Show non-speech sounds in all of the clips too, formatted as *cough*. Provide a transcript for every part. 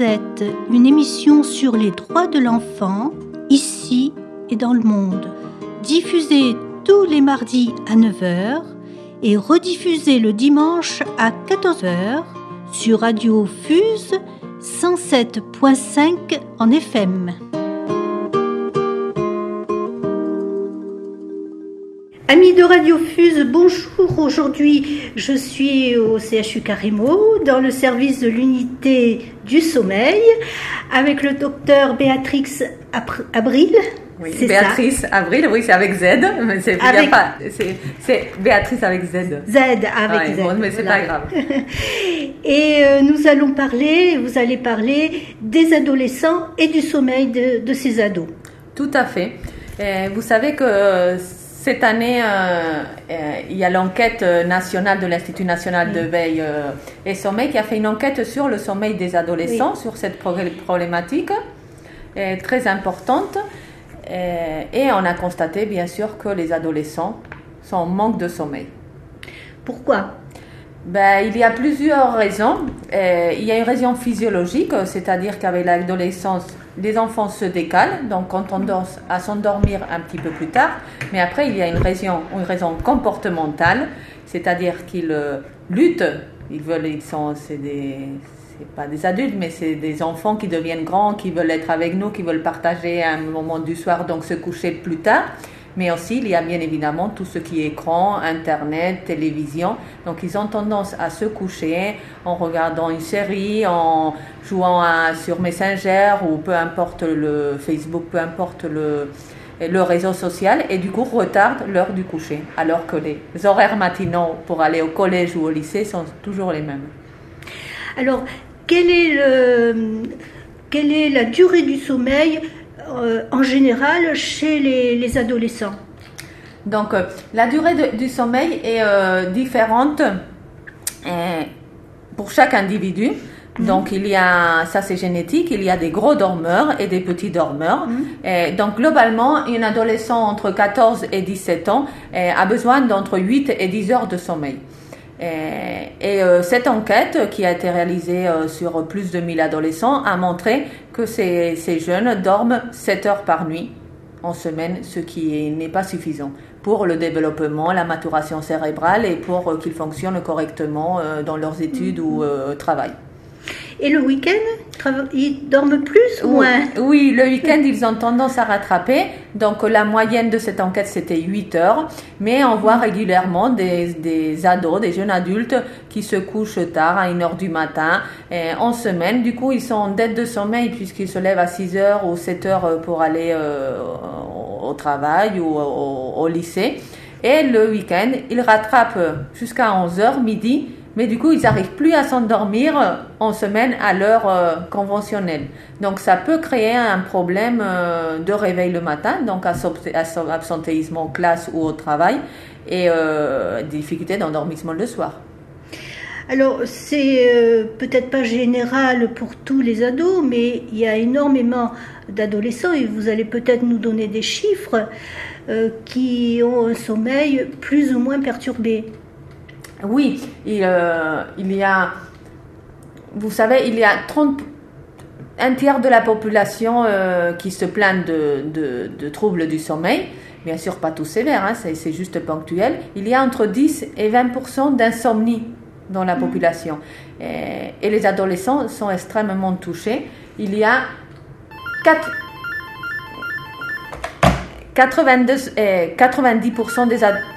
Une émission sur les droits de l'enfant, ici et dans le monde. Diffusée tous les mardis à 9h et rediffusée le dimanche à 14h sur Radio Fuse 107.5 en FM. Amis de Radio Fuse, bonjour. Aujourd'hui, je suis au CHU Carimo dans le service de l'unité du sommeil avec le docteur Béatrix Abril. Oui, Béatrice Abril, oui, c'est avec Z, mais c'est pas, c'est Béatrice avec Z. Z avec Z. Bon, mais c'est pas grave. *laughs* Et euh, nous allons parler, vous allez parler des adolescents et du sommeil de, de ces ados. Tout à fait. Et vous savez que cette année, euh, euh, il y a l'enquête nationale de l'Institut national de veille euh, et sommeil qui a fait une enquête sur le sommeil des adolescents, sur cette problématique très importante. et on a constaté, bien sûr, que les adolescents sont en manque de sommeil. Pourquoi? Ben, il y a plusieurs raisons. il y a une raison physiologique, c'est-à-dire qu'avec l'adolescence, les enfants se décalent, donc on tendance à s'endormir un petit peu plus tard. Mais après, il y a une raison, une raison comportementale, c'est-à-dire qu'ils euh, luttent. Ils veulent, ils sont, c'est des, c'est pas des adultes, mais c'est des enfants qui deviennent grands, qui veulent être avec nous, qui veulent partager un moment du soir, donc se coucher plus tard. Mais aussi, il y a bien évidemment tout ce qui est écran, Internet, télévision. Donc, ils ont tendance à se coucher en regardant une série, en jouant sur Messenger ou peu importe le Facebook, peu importe le, le réseau social et du coup retardent l'heure du coucher. Alors que les horaires matinaux pour aller au collège ou au lycée sont toujours les mêmes. Alors, quelle est, le, quelle est la durée du sommeil en général chez les, adolescents Donc, euh, la durée du sommeil est euh, différente pour chaque individu. Mhm. Donc il y a, ça c'est génétique, il y a des gros dormeurs et des petits dormeurs. Mhm. Et donc globalement, un adolescent entre 14 et 17 ans a besoin d'entre 8 et 10 heures de sommeil. Et, et euh, cette enquête qui a été réalisée euh, sur plus de 1000 adolescents a montré que ces, ces, jeunes dorment 7 heures par nuit en semaine, ce qui n'est pas suffisant pour le développement, la maturation cérébrale et pour euh, qu'ils fonctionnent correctement dans leurs études ou mm-hmm. travail. Et le week-end, ils dorment plus ou moins Oui, le week-end, ils ont tendance à rattraper. Donc, la moyenne de cette enquête, c'était 8 heures. Mais on voit régulièrement des, des ados, des jeunes adultes qui se couchent tard, à 1 heure du matin, en semaine. Du coup, ils sont en dette de sommeil puisqu'ils se lèvent à 6 heures ou 7 heures pour aller euh, au travail ou au, au lycée. Et le week-end, ils rattrapent jusqu'à 11 heures, midi mais du coup, ils n'arrivent plus à s'endormir en semaine à l'heure euh, conventionnelle. Donc, ça peut créer un problème euh, de réveil le matin, donc absentéisme en classe ou au travail, et euh, difficulté d'endormissement le soir. Alors, c'est peut-être pas général pour tous les ados, mais il y a énormément d'adolescents, et vous allez peut-être nous donner des chiffres, qui ont un sommeil plus ou moins perturbé. Oui, euh, il, y a, vous savez, il y a 30, un tiers de la population euh, qui se plaignent de, troubles du sommeil. Bien sûr, pas tout sévère, hein, c'est juste ponctuel. Il y a entre 10 et 20% d'insomnie dans la mm. population. Et, les adolescents sont extrêmement touchés. Il y a 4, 82, 90% des adolescents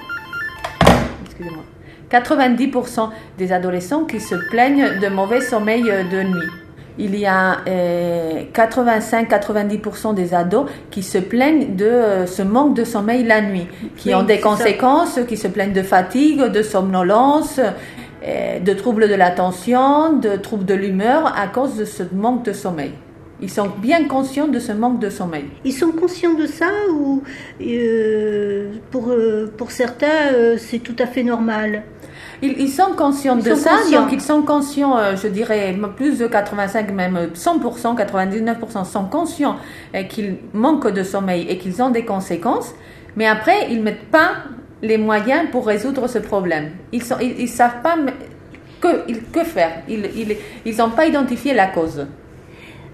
90% des adolescents qui se plaignent de mauvais sommeil de nuit. Il y a 85-90% euh, des ados qui se plaignent de euh, ce manque de sommeil la nuit, qui ont des conséquences, qui se plaignent de fatigue, de somnolence, euh, de troubles de l'attention, de troubles de l'humeur à cause de ce manque de sommeil. Ils sont bien conscients de ce manque de sommeil. Ils sont conscients de ça ou pour, pour certains c'est tout à fait normal? Ils, sont conscients de ça, donc ils sont conscients, euh, je dirais, plus de 85, même 100%, 99% sont conscients euh, qu'ils manquent de sommeil et qu'ils ont des conséquences, mais après, ils ne mettent pas les moyens pour résoudre ce problème. Ils ne ils, savent pas que, que faire, ils n'ont pas identifié la cause.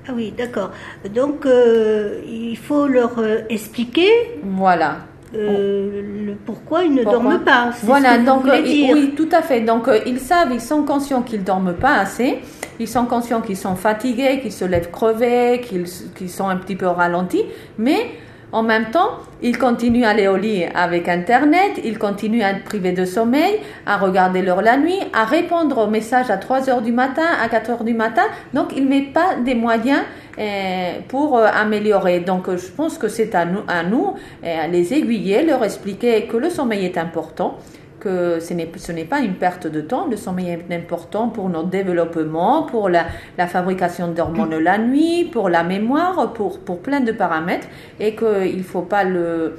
Ah oui, d'accord. Donc, euh, il faut leur expliquer. Voilà. Euh, le pourquoi ils ne dorment pas. Voilà, donc oui, tout à fait. Donc ils savent, ils sont conscients qu'ils dorment pas assez. Ils sont conscients qu'ils sont fatigués, qu'ils se lèvent crevés, qu'ils sont un petit peu ralentis, mais en même temps, ils continuent à aller au lit avec Internet, ils continuent à être privés de sommeil, à regarder l'heure la nuit, à répondre aux messages à 3 heures du matin, à 4 heures du matin. Donc, ils ne mettent pas des moyens euh, pour euh, améliorer. Donc, je pense que c'est à nous, à nous euh, les aiguiller, leur expliquer que le sommeil est important que ce n'est pas une perte de temps. Le sommeil est important pour notre développement, pour la, fabrication d'hormones la nuit, pour la mémoire, pour, pour plein de paramètres, et qu'il ne faut pas le,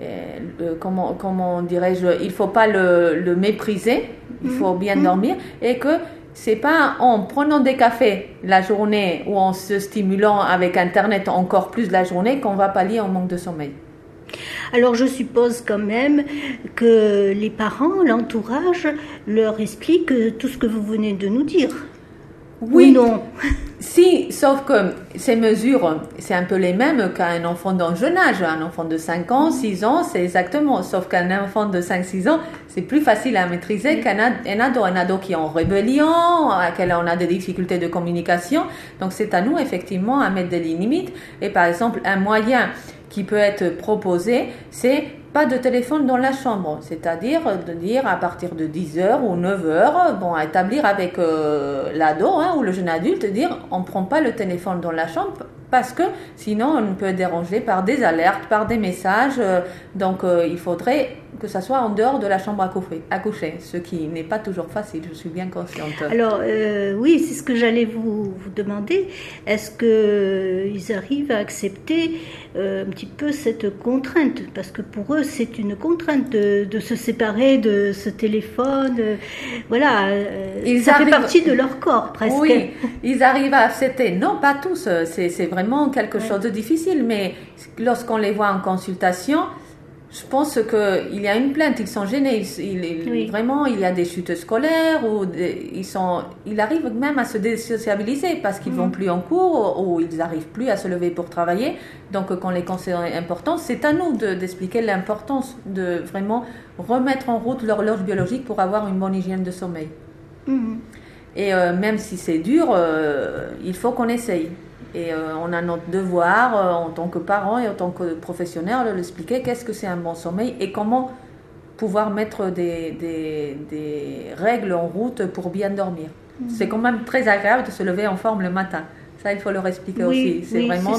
euh, comment, comment dirais-je, il faut pas le, le mépriser, il faut bien mm-hmm. dormir, et que c'est pas en prenant des cafés la journée ou en se stimulant avec Internet encore plus la journée qu'on va pallier un manque de sommeil. Alors je suppose quand même que les parents, l'entourage, leur expliquent tout ce que vous venez de nous dire. Oui. non *laughs* Si, sauf que ces mesures, c'est un peu les mêmes qu'un enfant d'un jeune âge. Un enfant de 5 ans, 6 ans, c'est exactement. Sauf qu'un enfant de 5-6 ans, c'est plus facile à maîtriser qu'un ado. Un ado qui est en rébellion, à quel on a des difficultés de communication. Donc c'est à nous, effectivement, à mettre des limites. Et par exemple, un moyen qui peut être proposé, c'est pas de téléphone dans la chambre, c'est-à-dire de dire à partir de 10h ou 9h, bon, à établir avec euh, l'ado hein, ou le jeune adulte, dire on ne prend pas le téléphone dans la chambre parce que sinon on peut être dérangé par des alertes, par des messages, euh, donc euh, il faudrait que ça soit en dehors de la chambre à coucher, à coucher ce qui n'est pas toujours facile, je suis bien consciente. Alors euh, oui, c'est ce que j'allais vous, vous, demander. Est-ce qu'ils arrivent à accepter euh, un petit peu cette contrainte? Parce que pour eux, c'est une contrainte de, de, se séparer de ce téléphone. voilà, ils ça fait partie de leur corps presque. Oui, ils arrivent à accepter. Non, pas tous. C'est vraiment quelque chose de difficile. Mais lorsqu'on les voit en consultation, je pense qu'il y a une plainte, ils sont gênés, il, vraiment il y a des chutes scolaires ou ils sont, ils arrivent même à se désociabiliser parce qu'ils ne vont mm. plus en cours ou, ils n'arrivent plus à se lever pour travailler. Donc quand les conseils sont importants, c'est à nous d'expliquer l'importance de vraiment remettre en route l'horloge biologique pour avoir une bonne hygiène de sommeil. Mm. Et euh, même si c'est dur, euh, il faut qu'on essaye. Et euh, on a notre devoir euh, en tant que parents et en tant que professionnels de l'expliquer qu'est-ce que c'est un bon sommeil et comment pouvoir mettre des, des, règles en route pour bien dormir. Mhm. C'est quand même très agréable de se lever en forme le matin. Ça, il faut leur expliquer aussi. C'est vraiment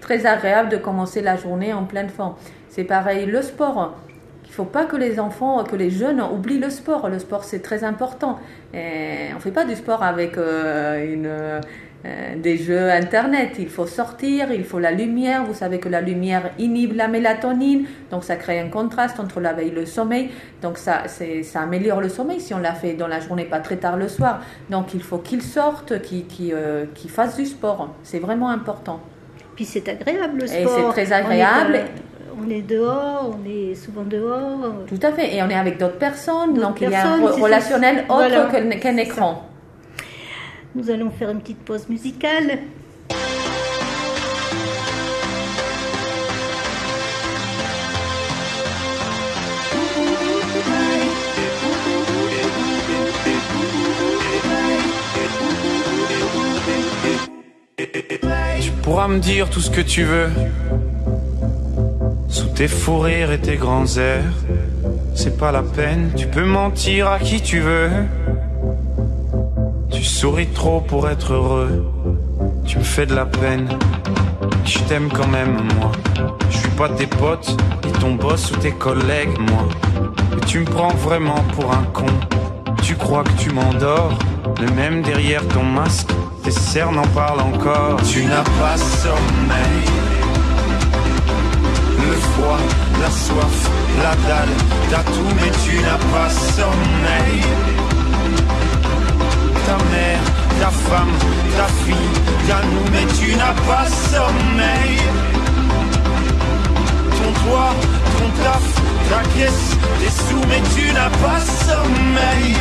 très agréable de commencer la journée en pleine forme. C'est pareil, le sport. Il ne faut pas que les enfants, que les jeunes oublient le sport. Le sport, c'est très important. Et on ne fait pas du sport avec euh, une euh, des jeux Internet. Il faut sortir, il faut la lumière. Vous savez que la lumière inhibe la mélatonine, donc ça crée un contraste entre la veille et le sommeil. Donc ça, ça améliore le sommeil si on l'a fait dans la journée, pas très tard le soir. Donc il faut qu'ils sortent, qu'ils euh, fassent du sport. C'est vraiment important. Puis c'est agréable le sport. Et c'est très agréable. On est, dehors, on est souvent dehors. Tout à fait. Et on est avec d'autres personnes. donc il y a un relationnel autre qu'un écran. Nous allons faire une petite pause musicale. Tu pourras me dire tout ce que tu veux. Sous tes fous rires et tes grands airs, c'est pas la peine, tu peux mentir à qui tu veux. Tu souris trop pour être heureux. Tu me fais de la peine. Je t'aime quand même, moi. Je suis pas tes potes, ni ton boss ou tes collègues, moi. Mais tu me prends vraiment pour un con. Tu crois que tu m'endors, le même derrière ton masque. Tes cernes en parlent encore. Tu n'as pas sommeil. Le froid, la soif, la dalle, t'as tout, mais tu n'as pas sommeil ta mère, ta femme, ta fille, ta nous, mais tu n'as pas sommeil. Ton toit, ton taf, ta caisse, tes sous, mais tu n'as pas sommeil.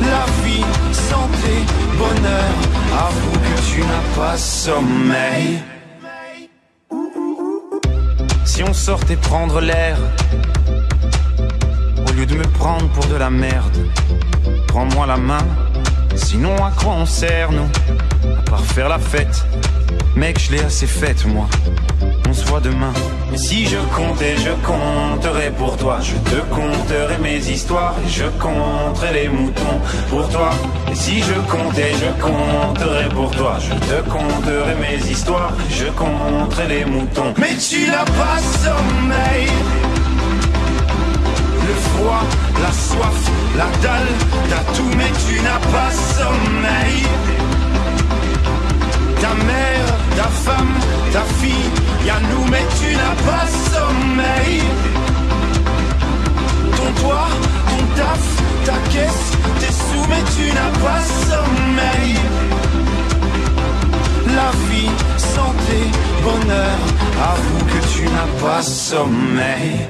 La vie, santé, bonheur, avoue que tu n'as pas sommeil. Si on sortait prendre l'air, au lieu de me prendre pour de la merde, prends-moi la main, sinon à quoi on sert nous À part faire la fête, mec je l'ai assez faite moi on se voit demain. Si je comptais, je compterai pour toi. Je te compterai mes histoires je compterai les moutons pour toi. Si je comptais, je compterai pour toi. Je te compterai mes histoires je compterai les moutons. Mais tu n'as pas sommeil. Le froid, la soif, la dalle, t'as tout, mais tu n'as pas sommeil. Ta mère, ta femme, ta fille, y'a nous mais tu n'as pas sommeil. Ton toit, ton taf, ta caisse, tes sous mais tu n'as pas sommeil. La vie, santé, bonheur, avoue que tu n'as pas sommeil.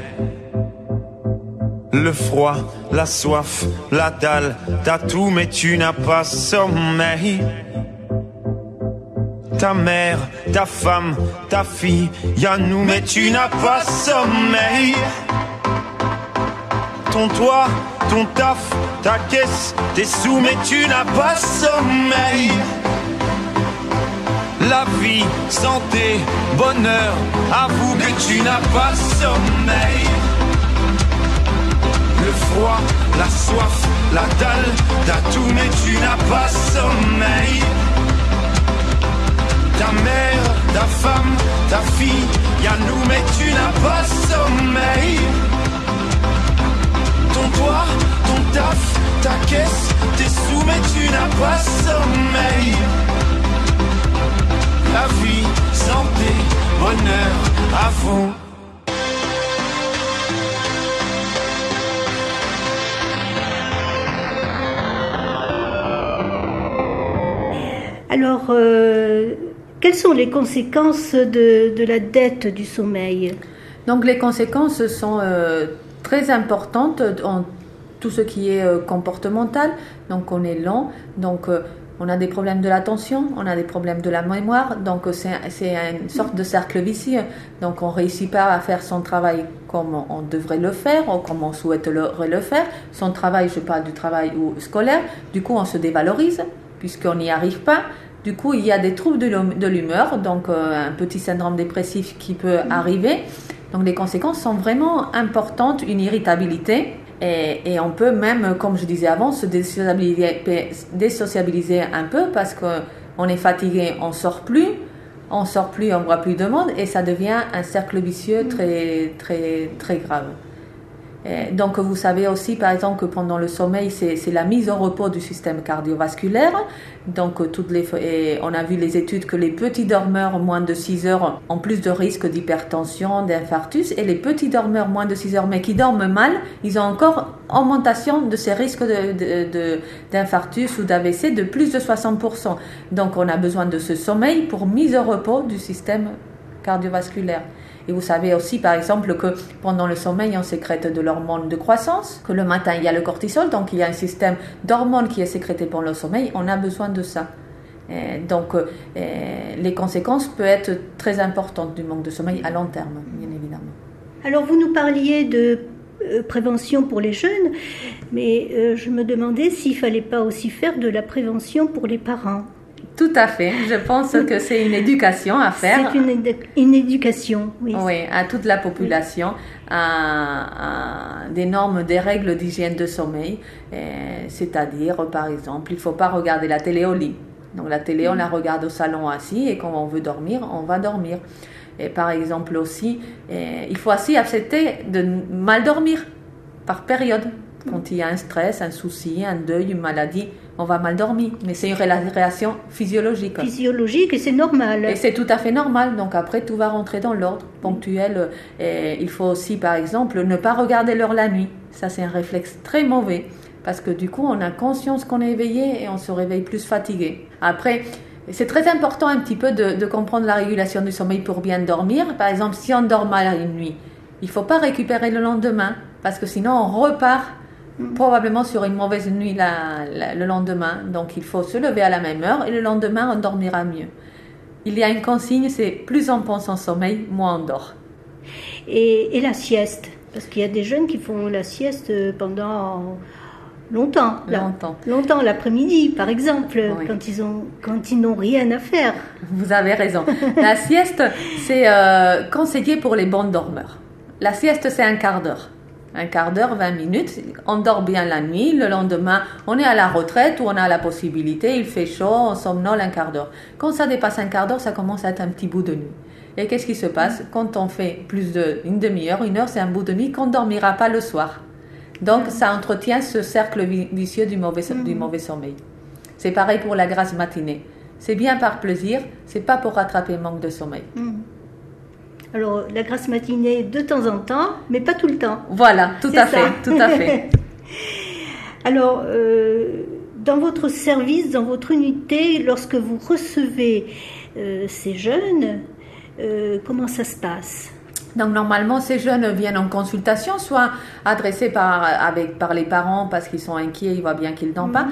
Le froid, la soif, la dalle, t'as tout mais tu n'as pas sommeil ta mère, ta femme, ta fille, y'a nous, mais tu n'as pas sommeil. Ton toit, ton taf, ta caisse, tes sous, mais tu n'as pas sommeil. La vie, santé, bonheur, avoue que tu n'as pas sommeil. Le froid, la soif, la dalle, t'as tout, mais tu n'as pas sommeil ta mère, ta femme, ta fille, y'a nous mais tu n'as pas sommeil. Ton toit, ton taf, ta caisse, tes sous mais tu n'as pas sommeil. La vie, santé, bonheur, à euh, quelles sont les conséquences de, la dette du sommeil Donc les conséquences sont euh, très importantes en tout ce qui est euh, comportemental. Donc on est lent, donc on a des problèmes de l'attention, on a des problèmes de la mémoire, donc c'est une sorte de cercle vicieux. Donc on réussit pas à faire son travail comme on devrait le faire ou comme on souhaiterait le faire. Son travail, je parle du travail scolaire, du coup on se dévalorise puisqu'on n'y arrive pas. Du coup, il y a des troubles de l'humeur, donc euh, un petit syndrome dépressif qui peut mhm. arriver. Donc les conséquences sont vraiment importantes, une irritabilité. Et, on peut même, comme je disais avant, se désociabiliser, un peu parce qu'on est fatigué, on sort plus, on sort plus, on voit plus de monde et ça devient un cercle vicieux mhm. très, très, très grave. Donc vous savez aussi par exemple que pendant le sommeil c'est la mise au repos du système cardiovasculaire. Donc toutes les on a vu les études que les petits dormeurs moins de 6 heures ont plus de risques d'hypertension, d'infarctus et les petits dormeurs moins de 6 heures mais qui dorment mal, ils ont encore augmentation de ces risques d'infarctus ou d'AVC de plus de 60%. Donc on a besoin de ce sommeil pour mise au repos du système cardiovasculaire. Et vous savez aussi, par exemple, que pendant le sommeil, on sécrète de l'hormone de croissance, que le matin, il y a le cortisol, donc il y a un système d'hormones qui est sécrété pendant le sommeil. On a besoin de ça. donc, euh, les conséquences peuvent être très importantes du manque de sommeil à long terme, bien évidemment. Alors, vous nous parliez de euh, prévention pour les jeunes, mais euh, je me demandais s'il fallait pas aussi faire de la prévention pour les parents. Tout à fait. Je pense que c'est une éducation à faire. C'est une, une, éducation, oui. Oui, à toute la population, à, des normes, des règles d'hygiène de sommeil. C'est-à-dire, par exemple, il ne faut pas regarder la télé au lit. Donc la télé, on la regarde au salon assis et quand on veut dormir, on va dormir. Et par exemple aussi, il faut aussi accepter de mal dormir par période. Quand il y a un stress, un souci, un deuil, une maladie, on va mal dormir. Mais c'est une réaction physiologique. Physiologique et c'est normal. Et c'est tout à fait normal. Donc après, tout va rentrer dans l'ordre ponctuel. Et il faut aussi, par exemple, ne pas regarder l'heure la nuit. Ça, c'est un réflexe très mauvais. Parce que du coup, on a conscience qu'on est éveillé et on se réveille plus fatigué. Après, c'est très important un petit peu de, comprendre la régulation du sommeil pour bien dormir. Par exemple, si on dort mal une nuit, il ne faut pas récupérer le lendemain parce que sinon on repart probablement sur une mauvaise nuit le lendemain. Donc il faut se lever à la même heure et le lendemain on dormira mieux. Il y a une consigne, c'est plus on pense en sommeil, moins on dort. Et, et la sieste? Parce qu'il y a des jeunes qui font la sieste pendant longtemps. Longtemps. longtemps, l'après-midi, par exemple, quand ils ont, quand ils n'ont rien à faire. Vous avez raison. La sieste, c'est euh, conseillé pour les bons dormeurs. La sieste, c'est un quart d'heure. Un quart d'heure, 20 minutes. On dort bien la nuit. Le lendemain, on est à la retraite ou on a la possibilité, il fait chaud, on somnole un quart d'heure. Quand ça dépasse un quart d'heure, ça commence à être un petit bout de nuit. Et qu'est-ce qui se passe? Quand on fait plus d'une demi-heure, une heure, c'est un bout de nuit qu'on ne dormira pas le soir. Donc, ça entretient ce cercle vicieux du mauvais, du mm. mauvais sommeil. C'est pareil pour la grasse matinée. C'est bien par plaisir, c'est pas pour rattraper le manque de sommeil. Mm. Alors, la grasse matinée de temps en temps, mais pas tout le temps. Voilà, tout à fait, tout à fait. *laughs* Alors, euh, dans votre service, dans votre unité, lorsque vous recevez euh, ces jeunes, euh, comment ça se passe? Donc normalement, ces jeunes viennent en consultation, soit adressés par, avec, par les parents parce qu'ils sont inquiets, ils voient bien qu'ils n'ont pas.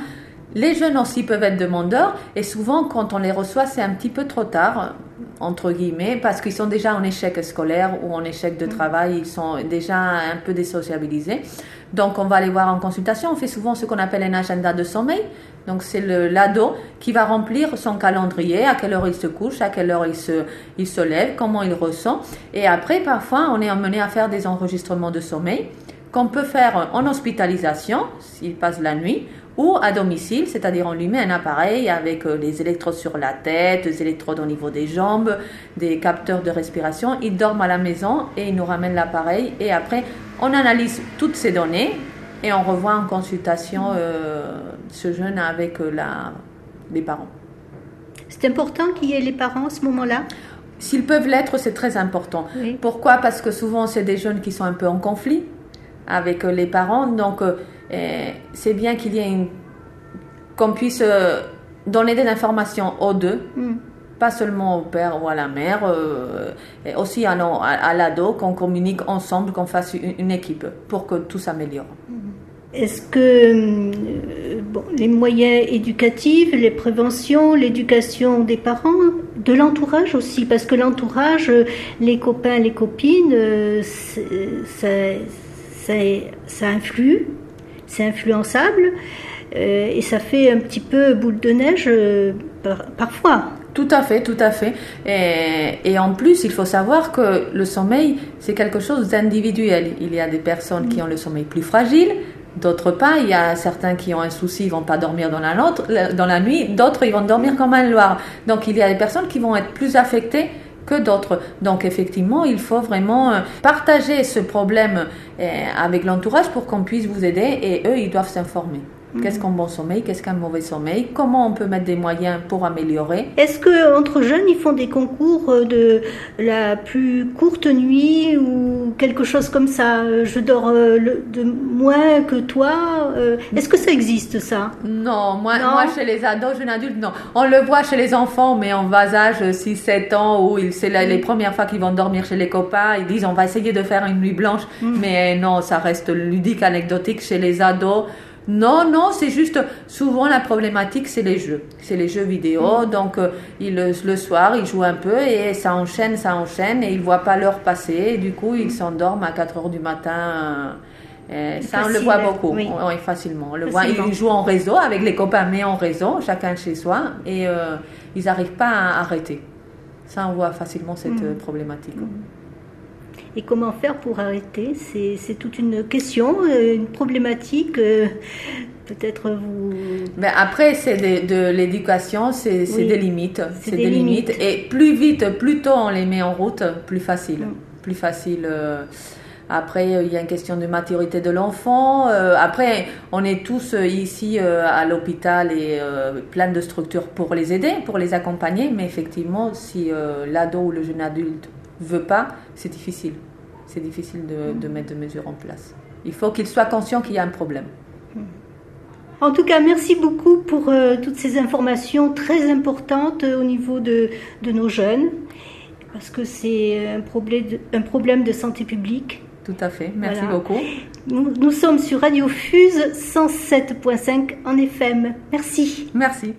Les jeunes aussi peuvent être demandeurs et souvent quand on les reçoit, c'est un petit peu trop tard, entre guillemets, parce qu'ils sont déjà en échec scolaire ou en échec de mhm. travail, ils sont déjà un peu désociabilisés. Donc on va les voir en consultation, on fait souvent ce qu'on appelle un agenda de sommeil. Donc c'est l'ado qui va remplir son calendrier, à quelle heure il se couche, à quelle heure il se, il se lève, comment il ressent. Et après, parfois, on est emmené à faire des enregistrements de sommeil qu'on peut faire en hospitalisation, s'il passe la nuit, ou à domicile, c'est-à-dire on lui met un appareil avec euh, les électrodes sur la tête, des électrodes au niveau des jambes, des capteurs de respiration. Il dort à la maison et il nous ramène l'appareil et après on analyse toutes ces données et on revoit en consultation euh, ce jeune avec euh, la, les parents. C'est important qu'il y ait les parents à ce moment-là? S'ils peuvent l'être, c'est très important. Pourquoi? Parce que souvent, c'est des jeunes qui sont un peu en conflit avec les parents. Donc, c'est bien qu'il y ait une... qu'on puisse euh, donner des informations aux deux, mm. pas seulement au père ou à la mère, euh, et aussi à, à, l'ado, qu'on communique ensemble, qu'on fasse une, équipe pour que tout s'améliore. Mm. Est-ce que euh, bon, les moyens éducatifs, les préventions, l'éducation des parents, de l'entourage aussi, parce que l'entourage, les copains, les copines, ça, ça, ça influe c'est influençable euh, et ça fait un petit peu boule de neige euh, parfois. Tout à fait, tout à fait. Et, en plus, il faut savoir que le sommeil, c'est quelque chose d'individuel. Il y a des personnes qui ont le sommeil plus fragile, d'autres pas. Il y a certains qui ont un souci, ils vont pas dormir dans la, dans la nuit, d'autres, ils vont dormir comme un loir. Donc, il y a des personnes qui vont être plus affectées que d'autres. Donc effectivement, il faut vraiment euh, partager ce problème euh, avec l'entourage pour qu'on puisse vous aider et eux, ils doivent s'informer. Qu'est-ce qu'un bon sommeil? Qu'est-ce qu'un mauvais sommeil? Comment on peut mettre des moyens pour améliorer? Est-ce que entre jeunes, ils font des concours euh, de la plus courte nuit ou quelque chose comme ça? Euh, Je dors euh, de moins que toi. Est-ce que ça existe ça? Non, moi, moi chez les ados, jeunes adultes, non. On le voit chez les enfants, mais en bas âge, 6-7 ans, où c'est les premières fois qu'ils vont dormir chez les copains, ils disent on va essayer de faire une nuit blanche, mm. mais non, ça reste ludique, anecdotique chez les ados. Non, non, c'est juste souvent la problématique, c'est les jeux. C'est les jeux vidéo. Mm. Donc, euh, il, le soir, ils jouent un peu et ça enchaîne, ça enchaîne et ils voient pas l'heure passer. du coup, ils s'endorment à 4 heures du matin. Euh, ça, on le voit beaucoup, oui. facilement. On le voit, ils jouent en réseau avec les copains, mais en réseau, chacun chez soi, et euh, ils n'arrivent pas à arrêter. Ça, on voit facilement cette mm. problématique. Mm. Et comment faire pour arrêter C'est toute une question, euh, une problématique. Euh, peut-être vous. Mais après, c'est de, l'éducation, c'est des limites. C'est des, limites. Et plus vite, plus tôt on les met en route, plus facile. Mm. Plus facile. Euh. Après, il y a une question de maturité de l'enfant. après, on est tous ici à l'hôpital et plein de structures pour les aider, pour les accompagner. Mais effectivement, si l'ado ou le jeune adulte veut pas, c'est difficile. C'est difficile de, mettre des mesures en place. Il faut qu'il soit conscient qu'il y a un problème. En tout cas, merci beaucoup pour euh, toutes ces informations très importantes au niveau de, nos jeunes, parce que c'est un problème, de, un problème de santé publique. tout à fait. Merci beaucoup. Nous, nous sommes sur Radio Fuse 107.5 en FM. Merci. Merci.